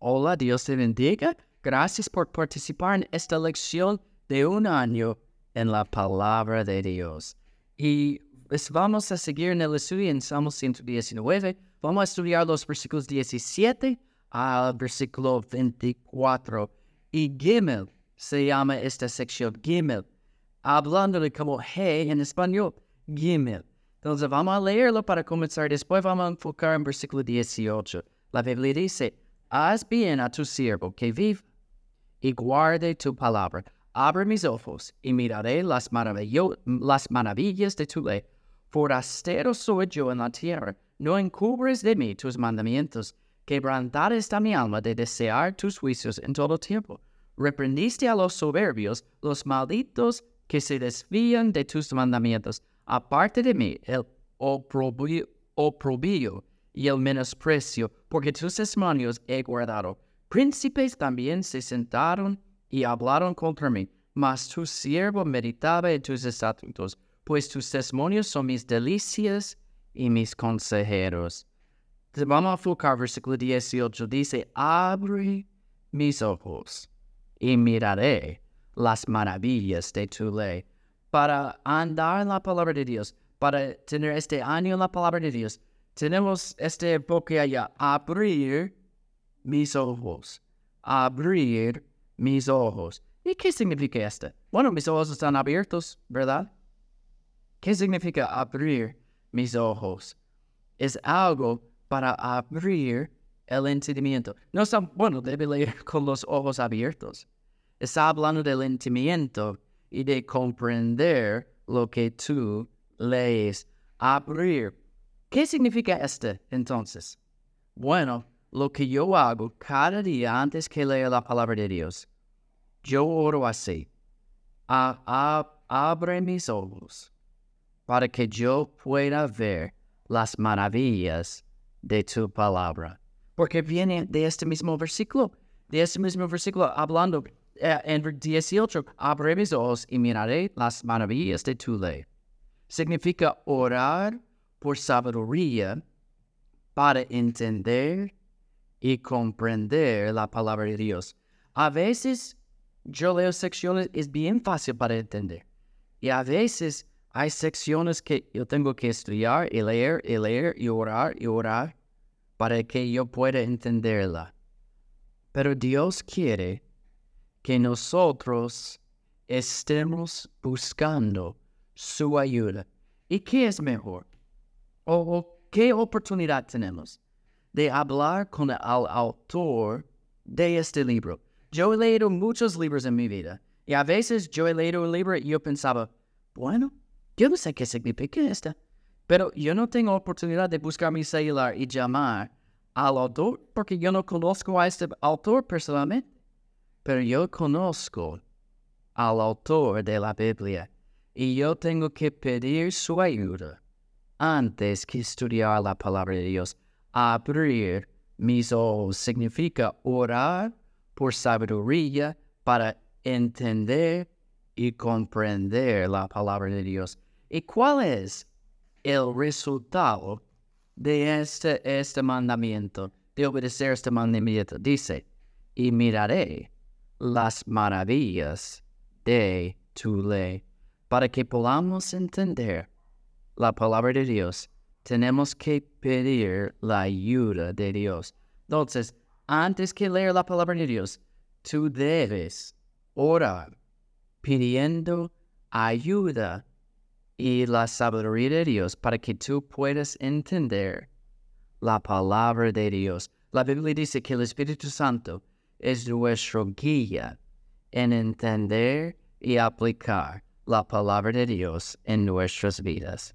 Hola, Dios te bendiga. Gracias por participar en esta lección de un año en la palabra de Dios. Y pues, vamos a seguir en el estudio en Salmo 119. Vamos a estudiar los versículos 17 al versículo 24. Y Gimel se llama esta sección Gimel, hablándole como G en español, Gimel. Entonces vamos a leerlo para comenzar. Después vamos a enfocar en versículo 18. La Biblia dice, haz bien a tu siervo que vive y guarde tu palabra. Abre mis ojos y miraré las, las maravillas de tu ley. Forastero soy yo en la tierra, no encubres de mí tus mandamientos. Quebrantada está mi alma de desear tus juicios en todo tiempo. Reprendiste a los soberbios, los malditos que se desvían de tus mandamientos. Aparte de mí el oprobio y el menosprecio, porque tus testimonios he guardado. Príncipes también se sentaron y hablaron contra mí, mas tu siervo meditaba en tus estatutos, pues tus testimonios son mis delicias y mis consejeros. Vamos a enfocar versículo 18. Dice, abre mis ojos y miraré las maravillas de tu ley. Para andar en la palabra de Dios, para tener este año en la palabra de Dios, tenemos este enfoque allá, abrir mis ojos, abrir mis ojos. ¿Y qué significa esto? Bueno, mis ojos están abiertos, ¿verdad? ¿Qué significa abrir mis ojos? Es algo para abrir el entendimiento. No está, bueno, debe leer con los ojos abiertos. Está hablando del entendimiento y de comprender lo que tú lees. Abrir. ¿Qué significa este entonces? Bueno, lo que yo hago cada día antes que lea la palabra de Dios, yo oro así. abre mis ojos para que yo pueda ver las maravillas de tu palabra. Porque viene de este mismo versículo, de este mismo versículo hablando eh, en 18, abre mis ojos y miraré las maravillas de tu ley. Significa orar por sabiduría para entender y comprender la palabra de Dios. A veces yo leo secciones, es bien fácil para entender. Y a veces hay secciones que yo tengo que estudiar y leer y leer y orar y orar para que yo pueda entenderla. Pero Dios quiere que nosotros estemos buscando su ayuda. ¿Y qué es mejor? ¿O qué oportunidad tenemos de hablar con el autor de este libro? Yo he leído muchos libros en mi vida y a veces yo he leído un libro y yo pensaba, bueno, yo no sé qué significa esto. Pero yo no tengo oportunidad de buscar mi celular y llamar al autor porque yo no conozco a este autor personalmente. Pero yo conozco al autor de la Biblia y yo tengo que pedir su ayuda antes que estudiar la palabra de Dios. Abrir mis ojos significa orar por sabiduría para entender y comprender la palabra de Dios. ¿Y cuál es el resultado de este, este mandamiento, de obedecer este mandamiento? Dice, y miraré las maravillas de tu ley. Para que podamos entender la palabra de Dios, tenemos que pedir la ayuda de Dios. Entonces, antes que leer la palabra de Dios, tú debes orar pidiendo ayuda y la sabiduría de Dios para que tú puedas entender la palabra de Dios. La Biblia dice que el Espíritu Santo es nuestro guía en entender y aplicar la palabra de Dios en nuestras vidas.